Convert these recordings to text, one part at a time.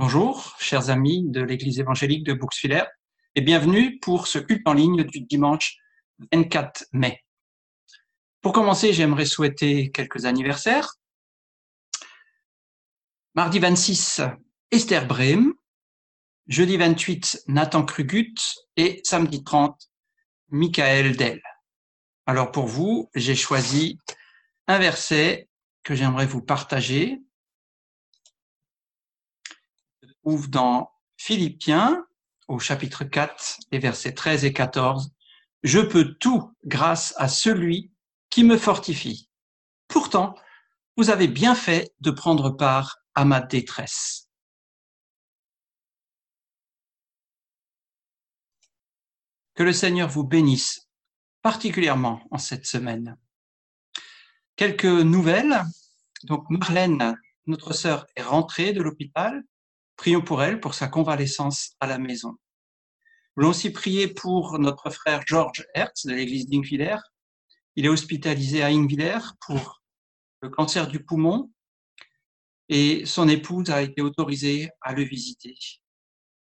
Bonjour, chers amis de l'Église évangélique de Bouxwiller, et bienvenue pour ce culte en ligne du dimanche 24 mai. Pour commencer, j'aimerais souhaiter quelques anniversaires. Mardi 26, Esther Brehm. Jeudi 28, Nathan Krugut. Et samedi 30, Michael Dell. Alors pour vous, j'ai choisi un verset que j'aimerais vous partager dans Philippiens au chapitre 4, les versets 13 et 14. Je peux tout grâce à celui qui me fortifie. Pourtant, vous avez bien fait de prendre part à ma détresse. Que le Seigneur vous bénisse particulièrement en cette semaine. Quelques nouvelles. Donc Marlène, notre sœur, est rentrée de l'hôpital. Prions pour elle, pour sa convalescence à la maison. Nous voulons aussi prier pour notre frère George Hertz de l'église d'Ingviller. Il est hospitalisé à Ingviller pour le cancer du poumon et son épouse a été autorisée à le visiter.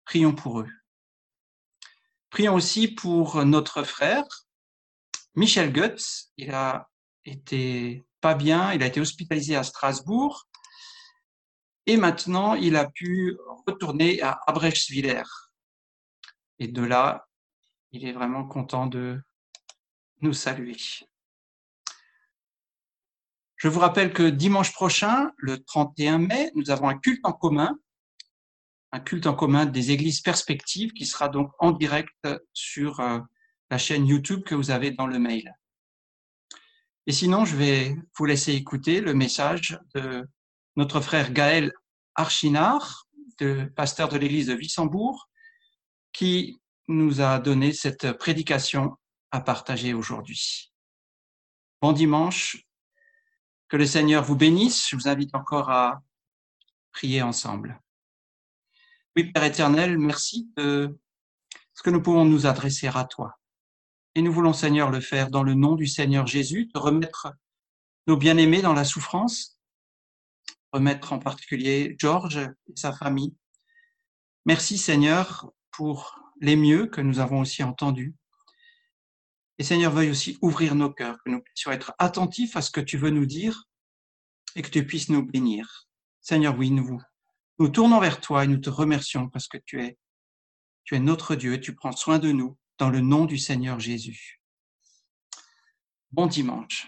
Prions pour eux. Prions aussi pour notre frère Michel Goetz. Il a été pas bien, il a été hospitalisé à Strasbourg et maintenant, il a pu retourner à Abrechswiller. Et de là, il est vraiment content de nous saluer. Je vous rappelle que dimanche prochain, le 31 mai, nous avons un culte en commun, un culte en commun des églises perspectives qui sera donc en direct sur euh, la chaîne YouTube que vous avez dans le mail. Et sinon, je vais vous laisser écouter le message de notre frère Gaël Archinard, pasteur de l'église de Wissembourg, qui nous a donné cette prédication à partager aujourd'hui. Bon dimanche, que le Seigneur vous bénisse. Je vous invite encore à prier ensemble. Oui, Père éternel, merci de ce que nous pouvons nous adresser à toi. Et nous voulons, Seigneur, le faire dans le nom du Seigneur Jésus, te remettre nos bien-aimés dans la souffrance, remettre en particulier George et sa famille. Merci Seigneur pour les mieux que nous avons aussi entendus. Et Seigneur, veuille aussi ouvrir nos cœurs, que nous puissions être attentifs à ce que tu veux nous dire et que tu puisses nous bénir. Seigneur, oui, nous nous tournons vers toi et nous te remercions parce que tu es, tu es notre Dieu et tu prends soin de nous dans le nom du Seigneur Jésus. Bon dimanche.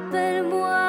Rappelle-moi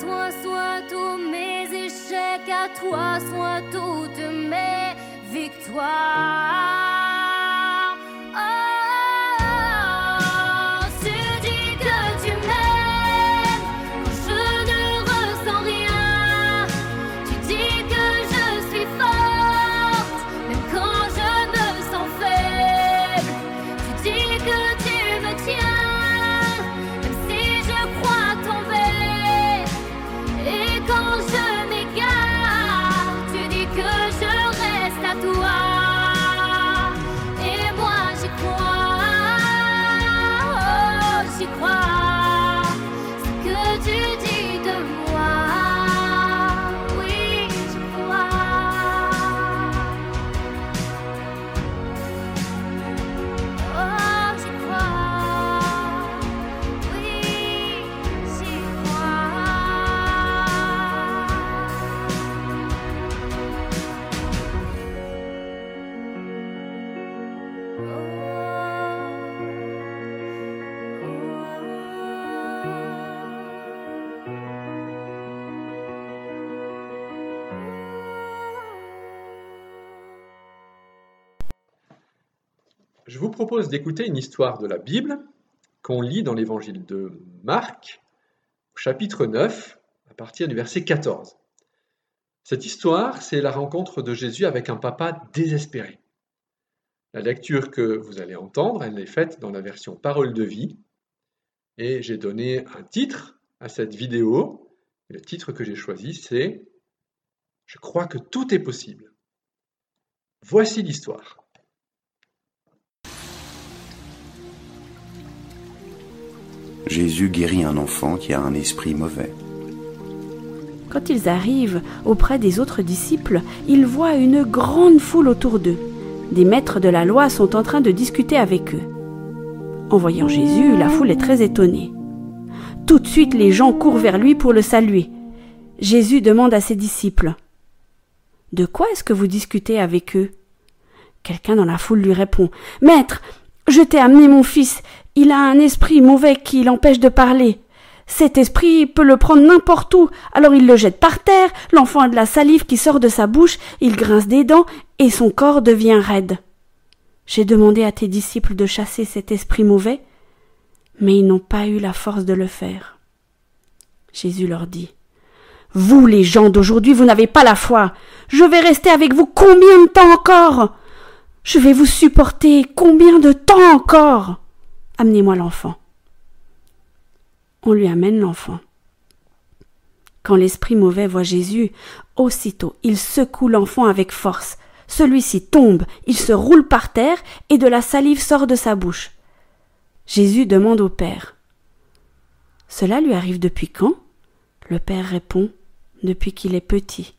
toi soient tous mes échecs, à toi soient toutes mes victoires. Propose d'écouter une histoire de la Bible qu'on lit dans l'évangile de Marc, chapitre 9, à partir du verset 14. Cette histoire, c'est la rencontre de Jésus avec un papa désespéré. La lecture que vous allez entendre, elle est faite dans la version Parole de vie, et j'ai donné un titre à cette vidéo. Le titre que j'ai choisi, c'est Je crois que tout est possible. Voici l'histoire. Jésus guérit un enfant qui a un esprit mauvais. Quand ils arrivent auprès des autres disciples, ils voient une grande foule autour d'eux. Des maîtres de la loi sont en train de discuter avec eux. En voyant Jésus, la foule est très étonnée. Tout de suite, les gens courent vers lui pour le saluer. Jésus demande à ses disciples De quoi est-ce que vous discutez avec eux? Quelqu'un dans la foule lui répond Maître, je t'ai amené mon fils, il a un esprit mauvais qui l'empêche de parler. Cet esprit peut le prendre n'importe où, alors il le jette par terre, l'enfant a de la salive qui sort de sa bouche, il grince des dents, et son corps devient raide. J'ai demandé à tes disciples de chasser cet esprit mauvais, mais ils n'ont pas eu la force de le faire. Jésus leur dit. Vous, les gens d'aujourd'hui, vous n'avez pas la foi. Je vais rester avec vous combien de temps encore? Je vais vous supporter combien de temps encore? Amenez-moi l'enfant. On lui amène l'enfant. Quand l'esprit mauvais voit Jésus, aussitôt il secoue l'enfant avec force. Celui-ci tombe, il se roule par terre, et de la salive sort de sa bouche. Jésus demande au Père. Cela lui arrive depuis quand? Le Père répond. Depuis qu'il est petit.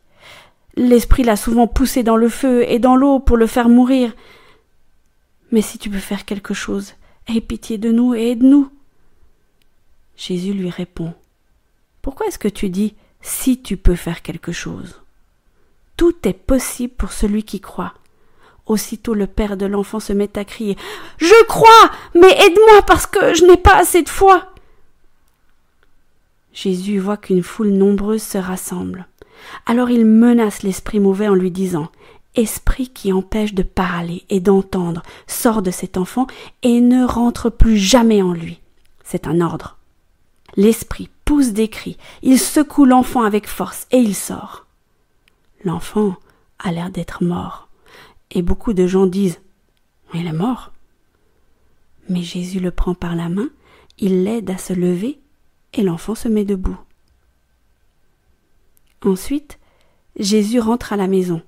L'esprit l'a souvent poussé dans le feu et dans l'eau pour le faire mourir. Mais si tu peux faire quelque chose, Aie pitié de nous et aide-nous. Jésus lui répond. Pourquoi est-ce que tu dis si tu peux faire quelque chose? Tout est possible pour celui qui croit. Aussitôt le père de l'enfant se met à crier. Je crois. Mais aide-moi parce que je n'ai pas assez de foi. Jésus voit qu'une foule nombreuse se rassemble. Alors il menace l'esprit mauvais en lui disant esprit qui empêche de parler et d'entendre sort de cet enfant et ne rentre plus jamais en lui. C'est un ordre. L'esprit pousse des cris, il secoue l'enfant avec force et il sort. L'enfant a l'air d'être mort, et beaucoup de gens disent Il est mort. Mais Jésus le prend par la main, il l'aide à se lever, et l'enfant se met debout. Ensuite, Jésus rentre à la maison.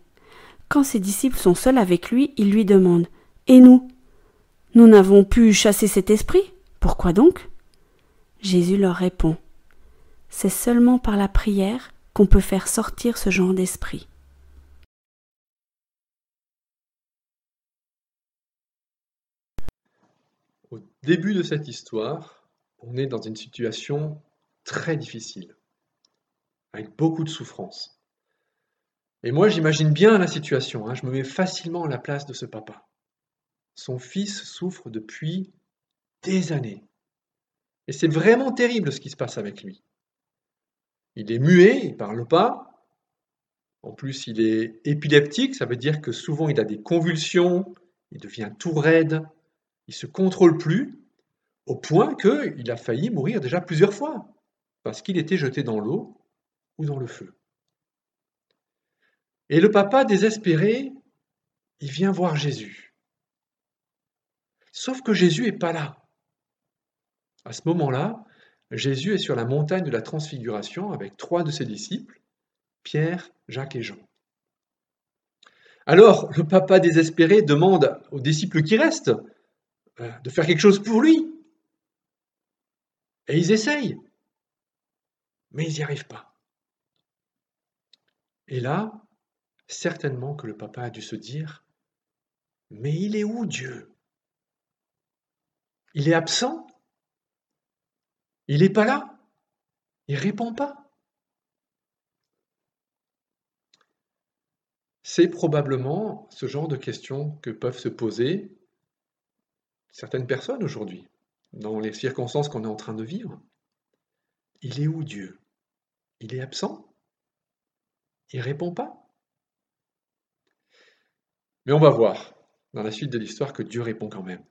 Quand ses disciples sont seuls avec lui, il lui demande Et nous? Nous n'avons pu chasser cet esprit? Pourquoi donc? Jésus leur répond C'est seulement par la prière qu'on peut faire sortir ce genre d'esprit. Au début de cette histoire, on est dans une situation très difficile, avec beaucoup de souffrance. Et moi, j'imagine bien la situation, hein, je me mets facilement à la place de ce papa. Son fils souffre depuis des années. Et c'est vraiment terrible ce qui se passe avec lui. Il est muet, il ne parle pas. En plus, il est épileptique, ça veut dire que souvent il a des convulsions, il devient tout raide, il se contrôle plus, au point qu'il a failli mourir déjà plusieurs fois, parce qu'il était jeté dans l'eau ou dans le feu. Et le papa, désespéré, il vient voir Jésus. Sauf que Jésus n'est pas là. À ce moment-là, Jésus est sur la montagne de la transfiguration avec trois de ses disciples, Pierre, Jacques et Jean. Alors, le papa désespéré demande aux disciples qui restent euh, de faire quelque chose pour lui. Et ils essayent, mais ils n'y arrivent pas. Et là, certainement que le papa a dû se dire, mais il est où Dieu? Il est absent? Il n'est pas là? Il répond pas? C'est probablement ce genre de questions que peuvent se poser certaines personnes aujourd'hui, dans les circonstances qu'on est en train de vivre. Il est où Dieu? Il est absent? Il répond pas? Mais on va voir dans la suite de l'histoire que Dieu répond quand même.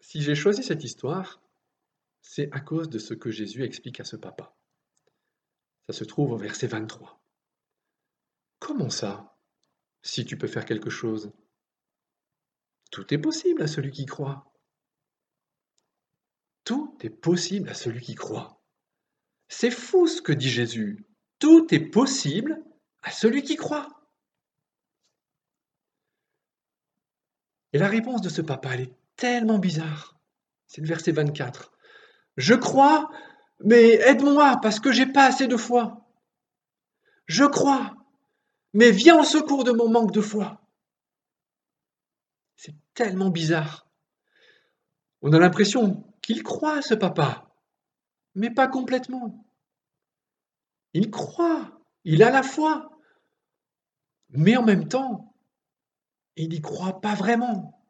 Si j'ai choisi cette histoire, c'est à cause de ce que Jésus explique à ce papa. Ça se trouve au verset 23. Comment ça Si tu peux faire quelque chose? Tout est possible à celui qui croit. Tout est possible à celui qui croit. C'est fou ce que dit Jésus. Tout est possible à celui qui croit. Et la réponse de ce papa, elle est tellement bizarre. C'est le verset 24. Je crois, mais aide-moi parce que j'ai pas assez de foi. Je crois, mais viens au secours de mon manque de foi. C'est tellement bizarre. On a l'impression qu'il croit, ce papa, mais pas complètement. Il croit, il a la foi, mais en même temps, il n'y croit pas vraiment.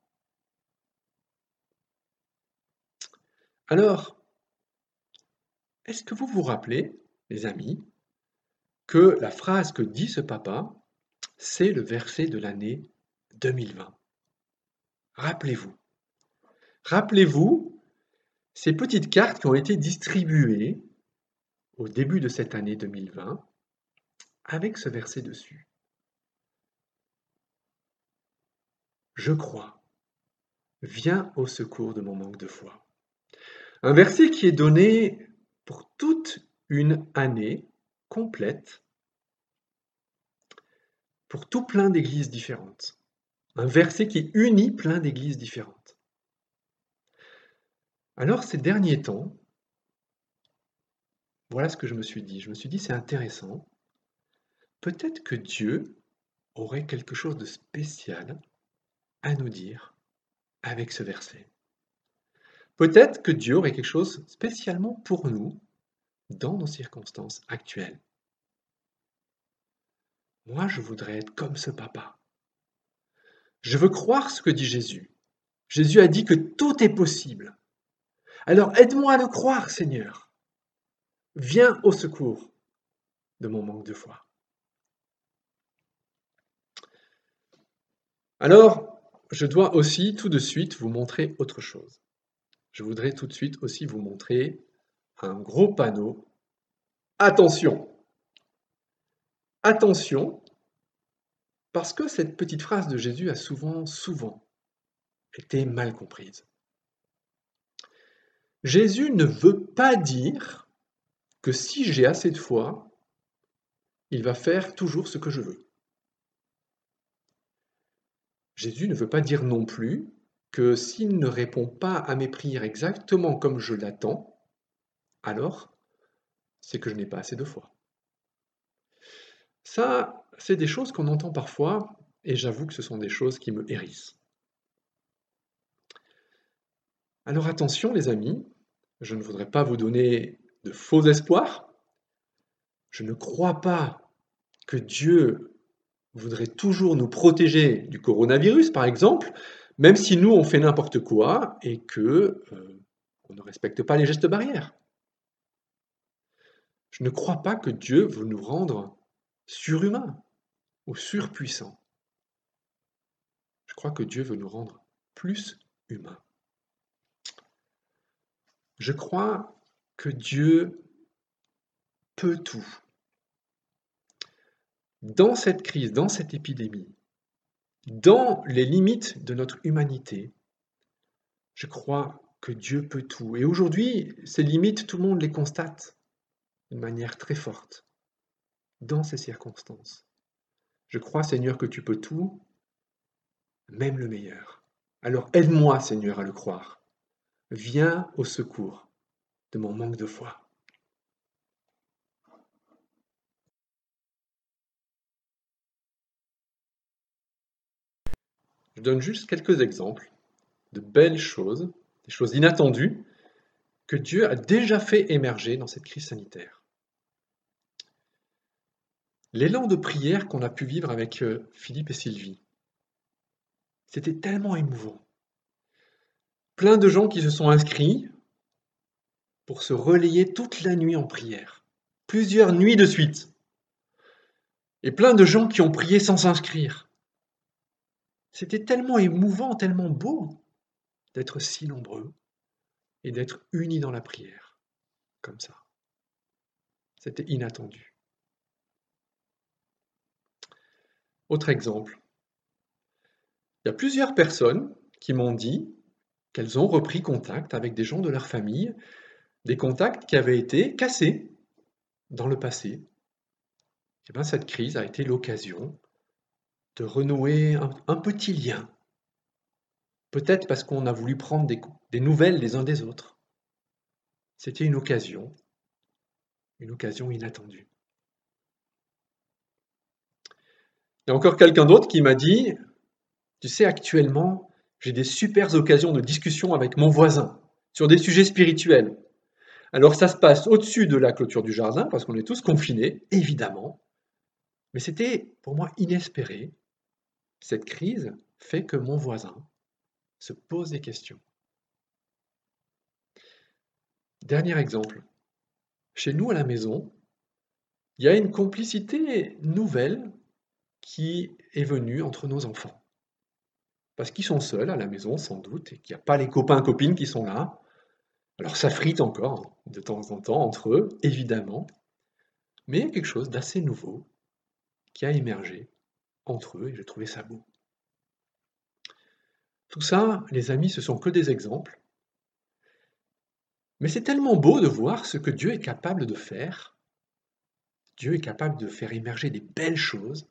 Alors, est-ce que vous vous rappelez, les amis, que la phrase que dit ce papa, c'est le verset de l'année 2020 Rappelez-vous. Rappelez-vous ces petites cartes qui ont été distribuées au début de cette année 2020 avec ce verset dessus. Je crois. Viens au secours de mon manque de foi. Un verset qui est donné pour toute une année complète pour tout plein d'églises différentes. Un verset qui unit plein d'églises différentes. Alors ces derniers temps, voilà ce que je me suis dit. Je me suis dit, c'est intéressant. Peut-être que Dieu aurait quelque chose de spécial à nous dire avec ce verset. Peut-être que Dieu aurait quelque chose spécialement pour nous dans nos circonstances actuelles. Moi, je voudrais être comme ce papa. Je veux croire ce que dit Jésus. Jésus a dit que tout est possible. Alors aide-moi à le croire, Seigneur. Viens au secours de mon manque de foi. Alors, je dois aussi tout de suite vous montrer autre chose je voudrais tout de suite aussi vous montrer un gros panneau. Attention Attention, parce que cette petite phrase de Jésus a souvent, souvent été mal comprise. Jésus ne veut pas dire que si j'ai assez de foi, il va faire toujours ce que je veux. Jésus ne veut pas dire non plus que s'il ne répond pas à mes prières exactement comme je l'attends, alors c'est que je n'ai pas assez de foi. Ça, c'est des choses qu'on entend parfois, et j'avoue que ce sont des choses qui me hérissent. Alors attention les amis, je ne voudrais pas vous donner de faux espoirs. Je ne crois pas que Dieu voudrait toujours nous protéger du coronavirus, par exemple, même si nous, on fait n'importe quoi et que euh, on ne respecte pas les gestes barrières. Je ne crois pas que Dieu veut nous rendre surhumains ou surpuissants. Je crois que Dieu veut nous rendre plus humains. Je crois que Dieu peut tout. Dans cette crise, dans cette épidémie, dans les limites de notre humanité, je crois que Dieu peut tout. Et aujourd'hui, ces limites, tout le monde les constate d'une manière très forte dans ces circonstances. Je crois, Seigneur, que tu peux tout, même le meilleur. Alors aide-moi, Seigneur, à le croire. Viens au secours de mon manque de foi. Je donne juste quelques exemples de belles choses, des choses inattendues que Dieu a déjà fait émerger dans cette crise sanitaire. L'élan de prière qu'on a pu vivre avec euh, Philippe et Sylvie, c'était tellement émouvant. Plein de gens qui se sont inscrits pour se relayer toute la nuit en prière, plusieurs nuits de suite. Et plein de gens qui ont prié sans s'inscrire. C'était tellement émouvant, tellement beau d'être si nombreux et d'être unis dans la prière, comme ça. C'était inattendu. Autre exemple. Il y a plusieurs personnes qui m'ont dit qu'elles ont repris contact avec des gens de leur famille, des contacts qui avaient été cassés dans le passé. Eh bien, cette crise a été l'occasion de renouer un, petit lien. Peut-être parce qu'on a voulu prendre des nouvelles les uns des autres. C'était une occasion, une occasion inattendue. Il y a encore quelqu'un d'autre qui m'a dit, tu sais, actuellement, j'ai des super occasions de discussion avec mon voisin sur des sujets spirituels. Alors ça se passe au-dessus de la clôture du jardin, parce qu'on est tous confinés, évidemment. Mais c'était pour moi inespéré. Cette crise fait que mon voisin se pose des questions. Dernier exemple. Chez nous à la maison, il y a une complicité nouvelle qui est venue entre nos enfants. Parce qu'ils sont seuls à la maison, sans doute, et qu'il n'y a pas les copains-copines qui sont là. Alors ça frite encore de temps en temps entre eux, évidemment, mais il y a quelque chose d'assez nouveau qui a émergé entre eux et j'ai trouvé ça beau. Tout ça, les amis, ce sont que des exemples. Mais c'est tellement beau de voir ce que Dieu est capable de faire. Dieu est capable de faire émerger des belles choses,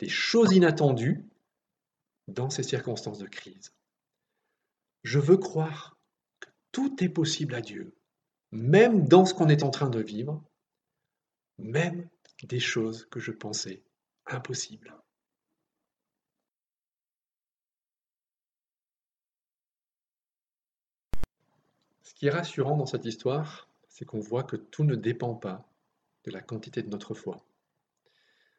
des choses inattendues dans ces circonstances de crise. Je veux croire tout est possible à Dieu, même dans ce qu'on est en train de vivre, même des choses que je pensais impossibles. Ce qui est rassurant dans cette histoire, c'est qu'on voit que tout ne dépend pas de la quantité de notre foi.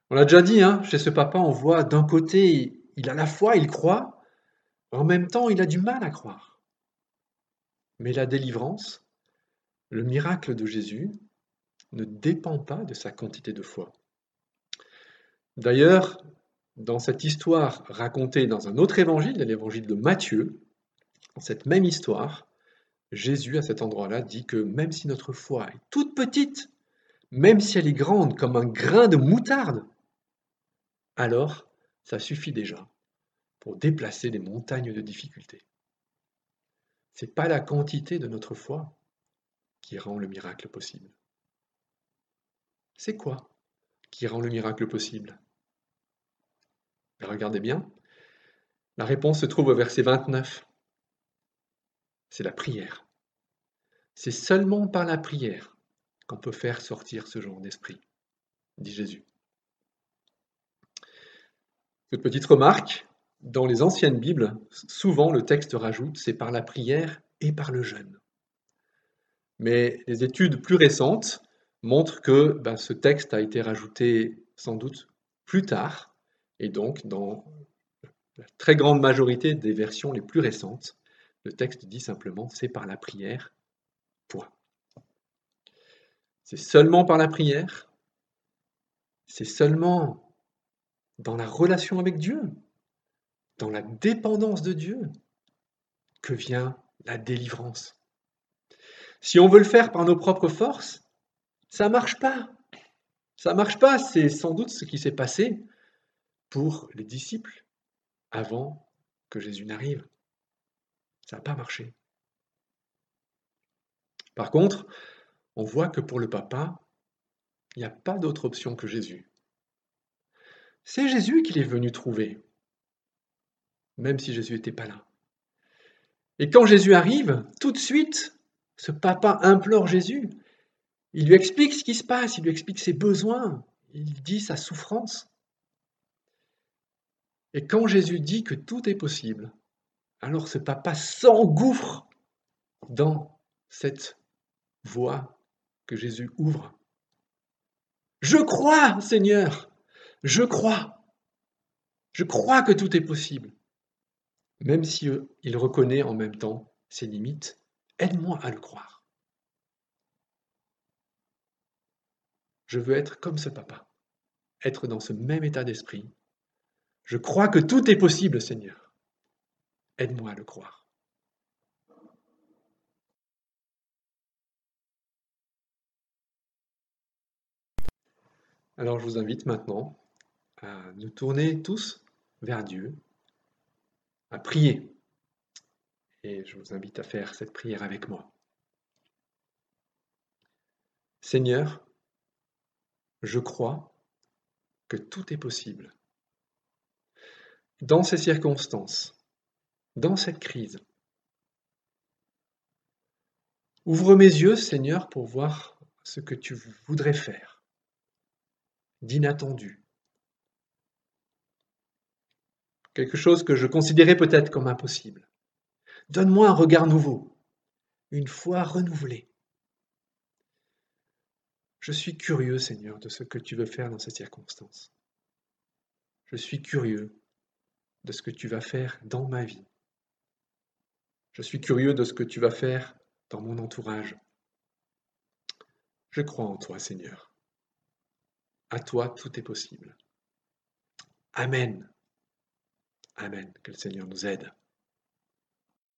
On l'a déjà dit, hein, chez ce papa, on voit d'un côté, il a la foi, il croit, en même temps, il a du mal à croire. Mais la délivrance, le miracle de Jésus, ne dépend pas de sa quantité de foi. D'ailleurs, dans cette histoire racontée dans un autre évangile, l'évangile de Matthieu, dans cette même histoire, Jésus, à cet endroit-là, dit que même si notre foi est toute petite, même si elle est grande comme un grain de moutarde, alors ça suffit déjà pour déplacer des montagnes de difficultés. Ce n'est pas la quantité de notre foi qui rend le miracle possible. C'est quoi qui rend le miracle possible? Regardez bien, la réponse se trouve au verset 29. C'est la prière. C'est seulement par la prière qu'on peut faire sortir ce genre d'esprit, dit Jésus. Cette petite remarque, dans les anciennes Bibles, souvent le texte rajoute c'est par la prière et par le jeûne. Mais les études plus récentes montrent que ben, ce texte a été rajouté sans doute plus tard, et donc dans la très grande majorité des versions les plus récentes, le texte dit simplement c'est par la prière, point. C'est seulement par la prière, c'est seulement dans la relation avec Dieu, dans la dépendance de Dieu, que vient la délivrance. Si on veut le faire par nos propres forces, ça ne marche pas. Ça ne marche pas, c'est sans doute ce qui s'est passé pour les disciples avant que Jésus n'arrive. Ça n'a pas marché. Par contre, on voit que pour le papa, il n'y a pas d'autre option que Jésus. C'est Jésus qu'il est venu trouver, même si Jésus n'était pas là. Et quand Jésus arrive, tout de suite, ce papa implore Jésus. Il lui explique ce qui se passe, il lui explique ses besoins, il dit sa souffrance. Et quand Jésus dit que tout est possible, alors ce papa s'engouffre dans cette voie que Jésus ouvre. Je crois, Seigneur, je crois. Je crois que tout est possible. Même si euh, il reconnaît en même temps ses limites, aide-moi à le croire. Je veux être comme ce papa, être dans ce même état d'esprit. Je crois que tout est possible, Seigneur. Aide-moi à le croire. Alors je vous invite maintenant à nous tourner tous vers Dieu, à prier. Et je vous invite à faire cette prière avec moi. Seigneur, je crois que tout est possible. Dans ces circonstances, dans cette crise. Ouvre mes yeux, Seigneur, pour voir ce que tu voudrais faire d'inattendu. Quelque chose que je considérais peut-être comme impossible. Donne-moi un regard nouveau, une foi renouvelée. Je suis curieux, Seigneur, de ce que tu veux faire dans ces circonstances. Je suis curieux de ce que tu vas faire dans ma vie. Je suis curieux de ce que tu vas faire dans mon entourage. Je crois en toi, Seigneur. À toi, tout est possible. Amen. Amen. Que le Seigneur nous aide.